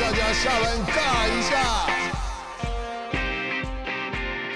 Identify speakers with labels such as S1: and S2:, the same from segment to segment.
S1: 大家下班尬一下。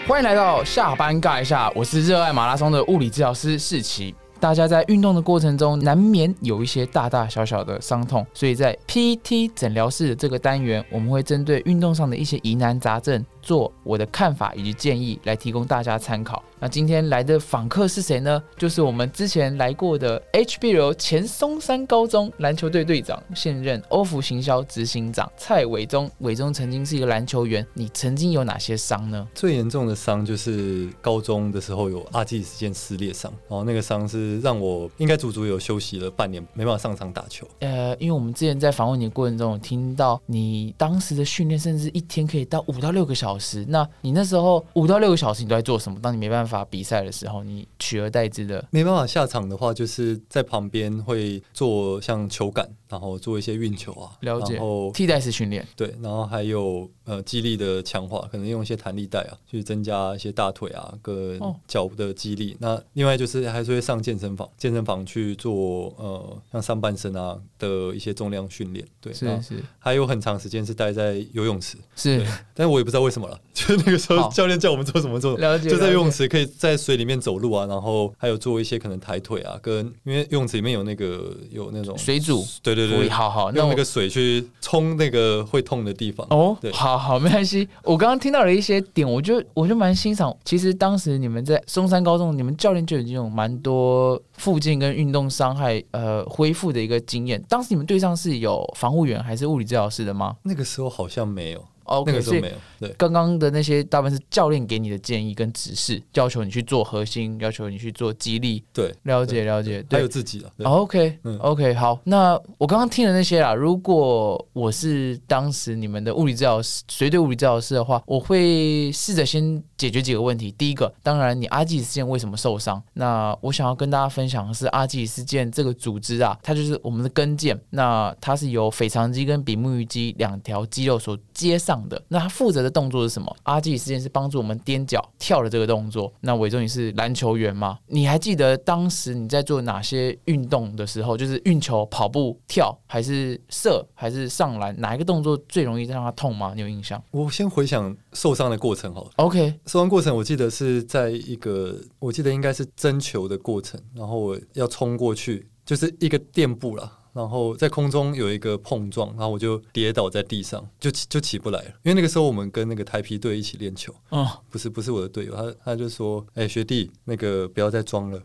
S2: 欢迎来到下班尬一下，我是热爱马拉松的物理治疗师世奇。大家在运动的过程中，难免有一些大大小小的伤痛，所以在 PT 诊疗室的这个单元，我们会针对运动上的一些疑难杂症，做我的看法以及建议，来提供大家参考。那今天来的访客是谁呢？就是我们之前来过的 HBL 前松山高中篮球队队长，现任欧服行销执行长蔡伟忠。伟忠曾经是一个篮球员，你曾经有哪些伤呢？
S3: 最严重的伤就是高中的时候有阿基里斯腱撕裂伤，然后那个伤是让我应该足足有休息了半年，没办法上场打球。
S2: 呃，因为我们之前在访问你的过程中，有听到你当时的训练甚至一天可以到五到六个小时。那你那时候五到六个小时你都在做什么？当你没办法比赛的时候，你取而代之的
S3: 没办法下场的话，就是在旁边会做像球感，然后做一些运球啊，
S2: 了解
S3: 然后
S2: 替代式训练。
S3: 对，然后还有呃肌力的强化，可能用一些弹力带啊，去增加一些大腿啊跟
S2: 哦
S3: 脚的肌力。那另外就是还是会上健身房，健身房去做呃像上半身啊的一些重量训练。对，
S2: 是是
S3: 还有很长时间是待在游泳池，
S2: 是，
S3: 但是我也不知道为什么了，就是那个时候教练叫我们做什么做什么，
S2: 了解
S3: 就在游泳池可以在水里面走路啊，然后还有做一些可能抬腿啊，跟因为游泳池里面有那个有那种
S2: 水煮。
S3: 对对对，
S2: 好好，那
S3: 用那个水去冲那个会痛的地方。
S2: 哦
S3: 对，
S2: 好好，没关系。我刚刚听到了一些点，我就我就蛮欣赏。其实当时你们在松山高中，你们教练就已经有蛮多附近跟运动伤害呃恢复的一个经验。当时你们队上是有防护员还是物理治疗师的吗
S3: 那个时候好像没有，那个时候没有。对，
S2: 刚刚的那些大部分是教练给你的建议跟指示，要求你去做核心，要求你去做激励。
S3: 对，
S2: 了解了解，
S3: 还有自己啊。对
S2: 哦 OK
S3: 嗯
S2: OK，好，那我刚刚听的那些啦，如果我是当时你们的物理治疗师，随队物理治疗师的话，我会试着先解决几个问题。第一个，当然你阿基里斯腱为什么受伤？那我想要跟大家分享的是阿基里斯腱这个组织啊，它就是我们的跟腱，那它是由腓肠肌跟比目鱼肌两条肌肉所接上的。那他负责的动作是什么？阿基里斯腱是帮助我们踮脚跳的这个动作。那伟忠你是篮球员吗？你还记得当时你在做哪些运动的时候，就是运球、跑步、跳，还是射，还是上篮，哪一个动作最容易让他痛吗？你有印象
S3: 我先回想受伤的过程好了。
S2: ？OK，
S3: 受伤过程我记得是在一个，我记得应该是争球的过程，然后我要冲过去，就是一个垫步啦。然后在空中有一个碰撞，然后我就跌倒在地上，就起就起不来了。因为那个时候我们跟那个台皮队一起练球，
S2: 嗯，
S3: 不是不是我的队友，他他就说：“哎、学弟，那个不要再装了。”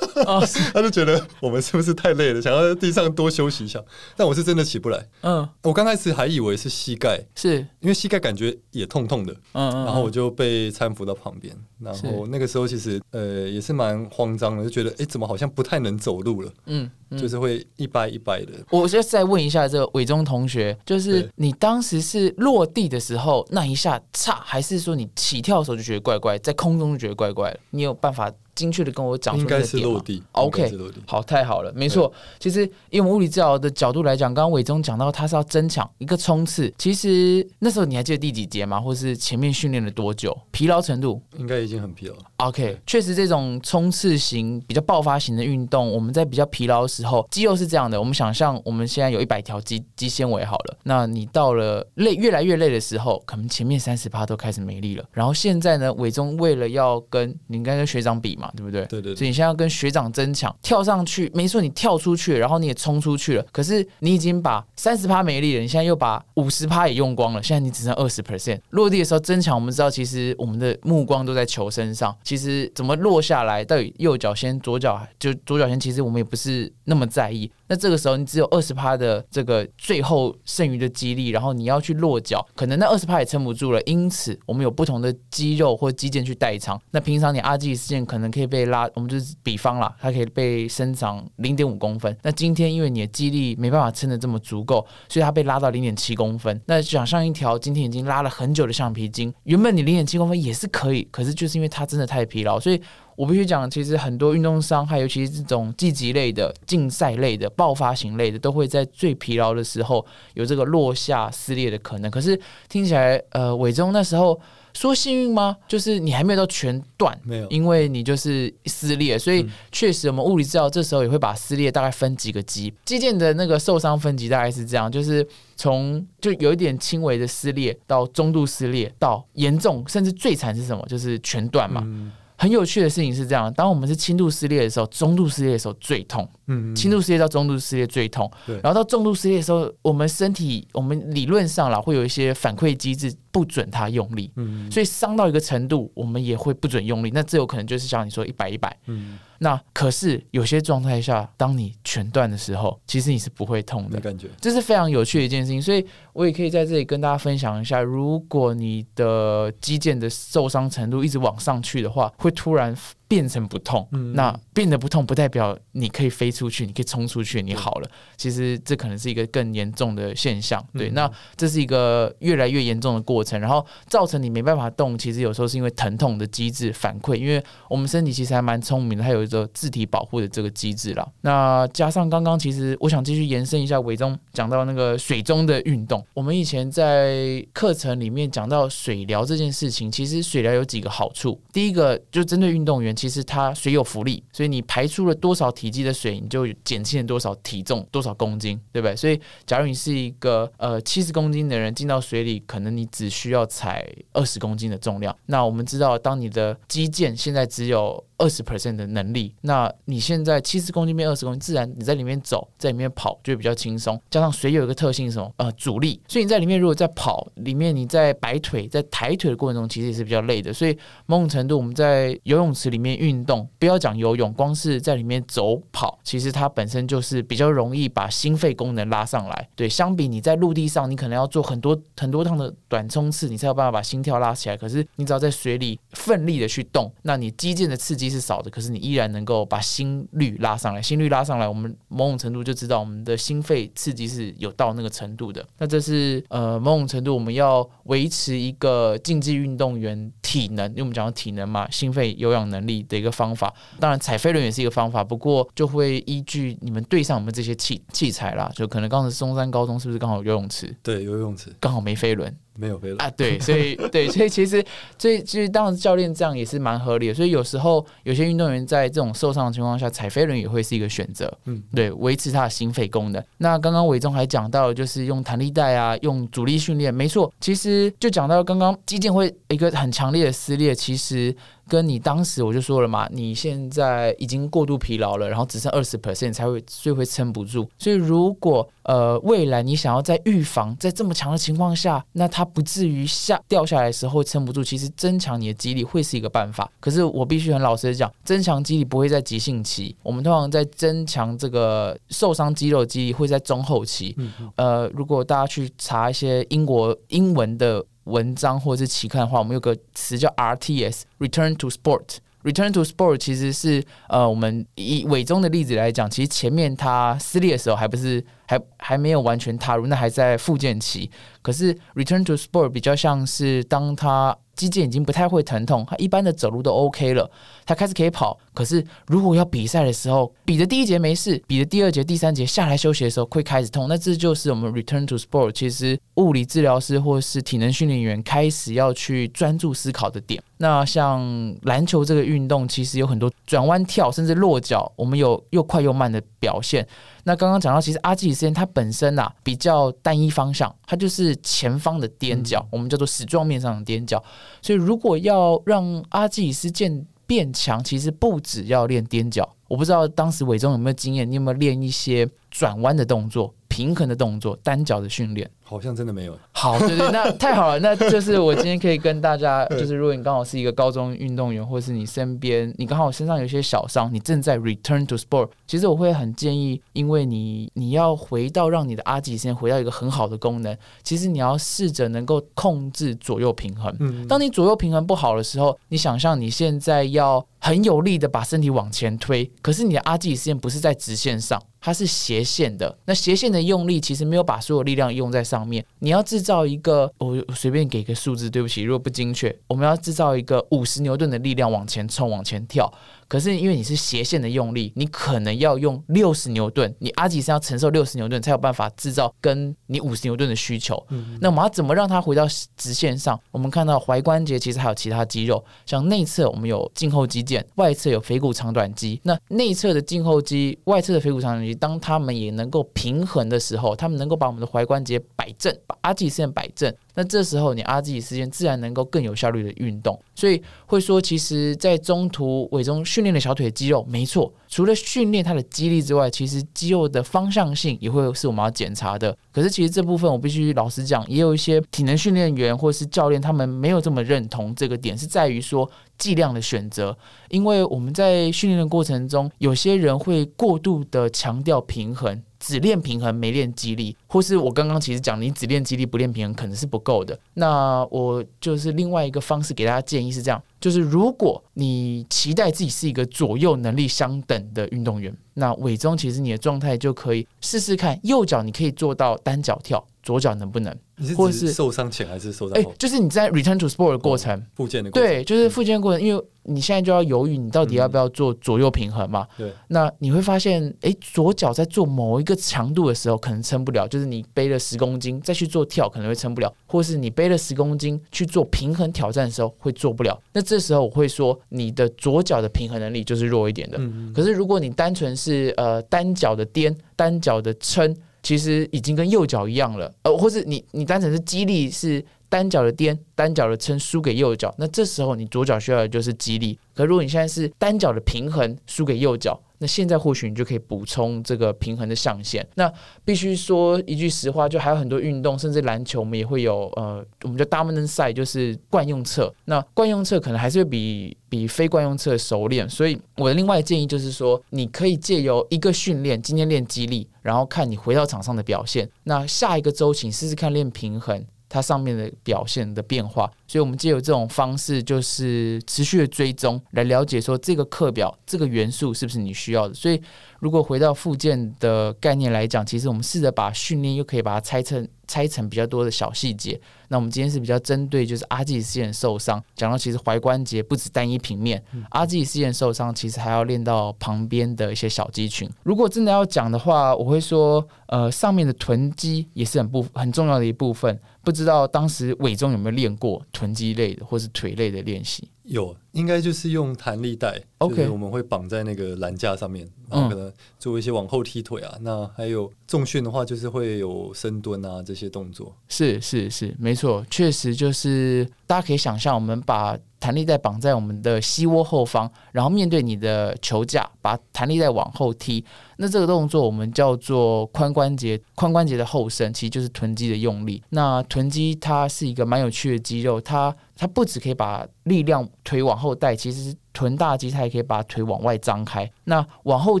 S2: 哦，
S3: 他就觉得我们是不是太累了，想要在地上多休息一下。但我是真的起不来，
S2: 嗯，
S3: 我刚开始还以为是膝盖，
S2: 是，
S3: 因为膝盖感觉也痛痛的，
S2: 嗯嗯，
S3: 然后我就被搀扶到旁边。然后那个时候其实呃也是蛮慌张的，就觉得哎、怎么好像不太能走路了，
S2: 嗯嗯，
S3: 就是会一掰一掰的。
S2: 我就再问一下这个伟忠同学，就是你当时是落地的时候那一下差，还是说你起跳的时候就觉得怪怪，在空中就觉得怪怪的？你有办法精确的跟我讲出
S3: 应该
S2: 那个点吗
S3: 是落地
S2: OK 好，太好了，没错。其实以我们物理治疗的角度来讲，刚刚伟忠讲到他是要增强一个冲刺，其实那时候你还记得第几节吗？或是前面训练了多久？疲劳程度？
S3: 应该已经很疲劳了。
S2: OK，确实这种冲刺型、比较爆发型的运动，我们在比较疲劳的时候，肌肉是这样的。我们想象我们现在有一百条肌肌纤维好了，那你到了累越来越累的时候，可能前面三十趴都开始没力了。然后现在呢，伟忠为了要跟你应该跟学长比嘛，对不对？
S3: 对对对
S2: 所以你现在要跟学长争抢，跳上去，没错，你跳出去，然后你也冲出去了，可是你已经把三十趴没力了，你现在又把五十趴也用光了，现在你只剩二十 percent。落地的时候争抢，我们知道其实我们的目光都在球身上，其实怎么落下来，到底右脚先，左脚就左脚先，其实我们也不是那么在意。那这个时候你只有二十趴的这个最后剩余的肌力，然后你要去落脚，可能那二十趴也撑不住了。因此，我们有不同的肌肉或肌腱去代偿。那平常你阿基里斯腱可能可以被拉，我们就是比方啦，它可以被伸长零点五公分。那今天因为你的肌力没办法撑得这么足够，所以它被拉到零点七公分。那想象一条今天已经拉了很久的橡皮筋，原本你零点七公分也是可以，可是就是因为它真的太疲劳，所以我必须讲，其实很多运动伤害，尤其是这种竞技类的、竞赛类的、爆发型类的，都会在最疲劳的时候有这个落下撕裂的可能。可是听起来，呃，伟忠那时候说幸运吗？就是你还没有到全断，
S3: 没有。
S2: 因为你就是撕裂，所以确实我们物理治疗这时候也会把撕裂大概分几个级，肌腱的那个受伤分级大概是这样，就是从就有一点轻微的撕裂到中度撕裂到严重，甚至最惨是什么？就是全断嘛。
S3: 嗯。
S2: 很有趣的事情是这样，当我们是轻度撕裂的时候，中度撕裂的时候最痛，
S3: 嗯，
S2: 轻度撕裂到中度撕裂最痛，然后到重度撕裂的时候，我们身体我们理论上啦会有一些反馈机制不准他用力，
S3: 嗯
S2: 所以伤到一个程度，我们也会不准用力。那这有可能就是像你说一百一百。
S3: 嗯，
S2: 那可是有些状态下，当你全断的时候，其实你是不会痛。的
S3: 感觉，
S2: 这是非常有趣的一件事情，所以我也可以在这里跟大家分享一下，如果你的肌腱的受伤程度一直往上去的话，会突然变成不痛。
S3: 嗯
S2: 那变得不痛，不代表你可以飞出去，你可以冲出去，你好了。其实这可能是一个更严重的现象。对，
S3: 嗯
S2: 那这是一个越来越严重的过程，然后造成你没办法动。其实有时候是因为疼痛的机制反馈，因为我们身体其实还蛮聪明的，它有一个自体保护的这个机制啦。那加上刚刚，其实我想继续延伸一下，伟忠讲到那个水中的运动，我们以前在课程里面讲到水疗这件事情，其实水疗有几个好处。第一个就针对运动员，其实它水有浮力，所以你排出了多少体积的水，你就减轻了多少体重、多少公斤，对不对？所以假如你是一个呃七十公斤的人进到水里，可能你只需要踩二十公斤的重量。那我们知道，当你的肌腱现在只有二十 percent 的能力，那你现在七十公斤变二十公斤，自然你在里面走，在里面跑就会比较轻松。加上水有一个特性是什么？呃，阻力，所以你在里面如果在跑，里面你在摆腿、在抬腿的过程中，其实也是比较累的。所以某种程度，我们在游泳池里面面运动，不要讲游泳，光是在里面走跑，其实它本身就是比较容易把心肺功能拉上来。对，相比你在陆地上，你可能要做很多很多趟的短冲刺，你才有办法把心跳拉起来。可是你只要在水里奋力的去动，那你肌腱的刺激是少的，可是你依然能够把心率拉上来。心率拉上来，我们某种程度就知道我们的心肺刺激是有到那个程度的。那这是呃某种程度我们要维持一个竞技运动员体能，因为我们讲到体能嘛，心肺有氧能力的一个方法。当然踩飞轮也是一个方法，不过就会依据你们队上有没有这些器器材啦，就可能刚才中山高中是不是刚好有游泳池，
S3: 对，游泳池
S2: 刚好没飞轮。
S3: 没有飞轮，
S2: 啊，对，所以对，所以其实，所以其实当然教练这样也是蛮合理的。所以有时候有些运动员在这种受伤的情况下，踩飞轮也会是一个选择。
S3: 嗯，
S2: 对，维持他的心肺功能。那刚刚伟忠还讲到，就是用弹力带啊，用阻力训练，没错。其实就讲到刚刚肌腱会一个很强烈的撕裂，其实跟你当时我就说了嘛，你现在已经过度疲劳了，然后只剩二十 percent 才会，所以会撑不住。所以如果呃未来你想要在预防在这么强的情况下，那它不至于下掉下来的时候撑不住，其实增强你的肌力会是一个办法。可是我必须很老实的讲，增强肌力不会在急性期，我们通常在增强这个受伤肌肉肌力会在中后期。呃，如果大家去查一些英国英文的文章或者是期刊的话，我们有个词叫 RTS（Return to Sport）。Return to Sport 其实是呃，我们以伟中的例子来讲，其实前面他撕裂的时候还不是还还没有完全踏入，那还在复健期。可是 Return to Sport 比较像是当他肌腱已经不太会疼痛，他一般的走路都 OK 了，他开始可以跑。可是如果要比赛的时候，比的第一节没事，比的第二节、第三节下来休息的时候会开始痛，那这就是我们 Return to Sport 其实物理治疗师或是体能训练员开始要去专注思考的点。那像篮球这个运动，其实有很多转弯、跳，甚至落脚，我们有又快又慢的表现。那刚刚讲到，其实阿基里斯腱它本身呐、比较单一方向，它就是前方的踮脚，我们叫做矢状面上的踮脚。所以如果要让阿基里斯腱变强，其实不只要练踮脚。我不知道当时伟忠有没有经验，你有没有练一些转弯的动作、平衡的动作、单脚的训练？
S3: 好像真的没有。
S2: 好，对对，那太好了，那就是我今天可以跟大家，就是如果你刚好是一个高中运动员，或是你身边你刚好身上有一些小伤，你正在 return to sport，其实我会很建议，因为你你要回到让你的阿基先回到一个很好的功能，其实你要试着能够控制左右平衡。
S3: 嗯，
S2: 当你左右平衡不好的时候，你想象你现在要很有力的把身体往前推，可是你的阿基里斯腱不是在直线上，它是斜线的。那斜线的用力其实没有把所有力量用在上上面。你要制造一个，我随便给个数字，对不起，如果不精确，我们要制造一个五十牛顿的力量往前冲、往前跳。可是因为你是斜线的用力，你可能要用六十牛顿，你阿吉斯要承受六十牛顿才有办法制造跟你五十牛顿的需求。那我们要怎么让它回到直线上？我们看到踝关节其实还有其他肌肉，像内侧我们有胫后肌腱，外侧有腓骨长短肌。那内侧的胫后肌，外侧的腓骨长短肌，当它们也能够平衡的时候，它们能够把我们的踝关节摆正，把阿基线摆正。那这时候你阿自己时间自然能够更有效率的运动，所以会说，其实，在中途尾中训练的小腿肌肉，没错，除了训练它的肌力之外，其实肌肉的方向性也会是我们要检查的。可是，其实这部分我必须老实讲，也有一些体能训练员或是教练，他们没有这么认同这个点，是在于说剂量的选择，因为我们在训练的过程中，有些人会过度的强调平衡。只练平衡没练肌力，或是我刚刚其实讲你只练肌力不练平衡可能是不够的。那我就是另外一个方式给大家建议是这样：就是如果你期待自己是一个左右能力相等的运动员，那尾中其实你的状态就可以试试看，右脚你可以做到单脚跳，左脚能不能？
S3: 或者是受伤前还是受伤后？
S2: 就是你在 return to sport 的过程，
S3: 复健的
S2: 对，就是复健过程，因为你现在就要犹豫，你到底要不要做左右平衡嘛？
S3: 对，
S2: 那你会发现，哎，左脚在做某一个强度的时候可能撑不了，就是你背了十公斤再去做跳可能会撑不了，或是你背了十公斤去做平衡挑战的时候会做不了。那这时候我会说，你的左脚的平衡能力就是弱一点的。可是如果你单纯是呃单脚的颠、单脚的撑。其实已经跟右脚一样了，呃，或是你你单纯是肌力是单脚的颠、单脚的撑输给右脚，那这时候你左脚需要的就是肌力。可如果你现在是单脚的平衡输给右脚。那现在或许你就可以补充这个平衡的象限。那必须说一句实话，就还有很多运动，甚至篮球，我们也会有呃，我们叫 dominant side，就是惯用侧。那惯用侧可能还是会比比非惯用侧熟练。所以我的另外建议就是说，你可以借由一个训练，今天练肌力，然后看你回到场上的表现。那下一个周请试试看练平衡。它上面的表现的变化，所以我们借由这种方式，就是持续的追踪，来了解说这个课表这个元素是不是你需要的。所以，如果回到附件的概念来讲，其实我们试着把训练又可以把它拆成。拆成比较多的小细节。那我们今天是比较针对就是阿基里斯腱受伤，讲到其实踝关节不止单一平面，阿基里斯腱受伤其实还要练到旁边的一些小肌群。如果真的要讲的话，我会说，呃，上面的臀肌也是很不很重要的一部分。不知道当时伟忠有没有练过臀肌类的或是腿类的练习？
S3: 有，应该就是用弹力带，OK，我们会绑在那个栏架上面，然后可能做一些往后踢腿啊。那还有重训的话，就是会有深蹲啊这些动作。
S2: 是是是，没错，确实就是大家可以想象，我们把弹力带绑在我们的膝窝后方，然后面对你的球架，把弹力带往后踢。那这个动作我们叫做髋关节，髋关节的后伸，其实就是臀肌的用力。那臀肌它是一个蛮有趣的肌肉，它它不只可以把力量腿往后带，其实臀大肌它也可以把腿往外张开。那往后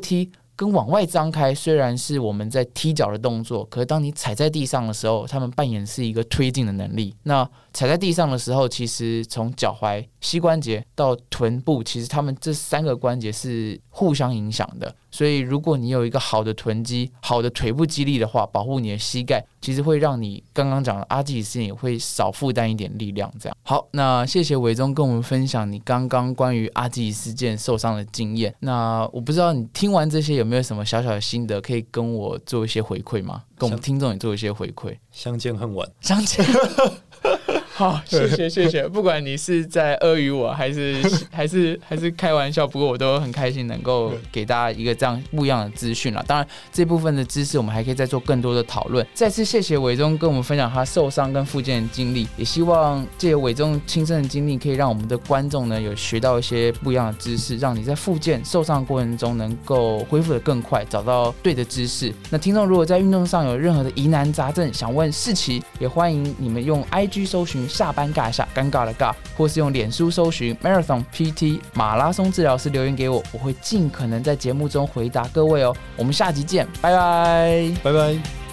S2: 踢跟往外张开，虽然是我们在踢脚的动作，可是当你踩在地上的时候，他们扮演是一个推进的能力。那踩在地上的时候，其实从脚踝、膝关节到臀部，其实他们这三个关节是互相影响的。所以，如果你有一个好的臀肌、好的腿部肌力的话，保护你的膝盖，其实会让你刚刚讲的阿基里斯腱也会少负担一点力量。这样好，那谢谢伟忠跟我们分享你刚刚关于阿基里斯腱受伤的经验。那我不知道你听完这些有没有什么小小的心得，可以跟我做一些回馈吗？跟我们听众也做一些回馈。
S3: 相见恨晚，
S2: 相见。好，谢谢 谢谢。不管你是在阿谀我，还是 还是还是开玩笑，不过我都很开心能够给大家一个这样不一样的资讯了。当然，这部分的知识我们还可以再做更多的讨论。再次谢谢伟忠跟我们分享他受伤跟复健的经历，也希望借由伟忠亲身的经历，可以让我们的观众呢有学到一些不一样的知识，让你在复健受伤的过程中能够恢复的更快，找到对的知识。那听众如果在运动上有任何的疑难杂症，想问世奇，也欢迎你们用 IG 搜寻。下班尬一下，尴尬的尬，或是用脸书搜寻 Marathon PT 马拉松治疗师留言给我，我会尽可能在节目中回答各位哦。我们下集见，拜拜，
S3: 拜拜。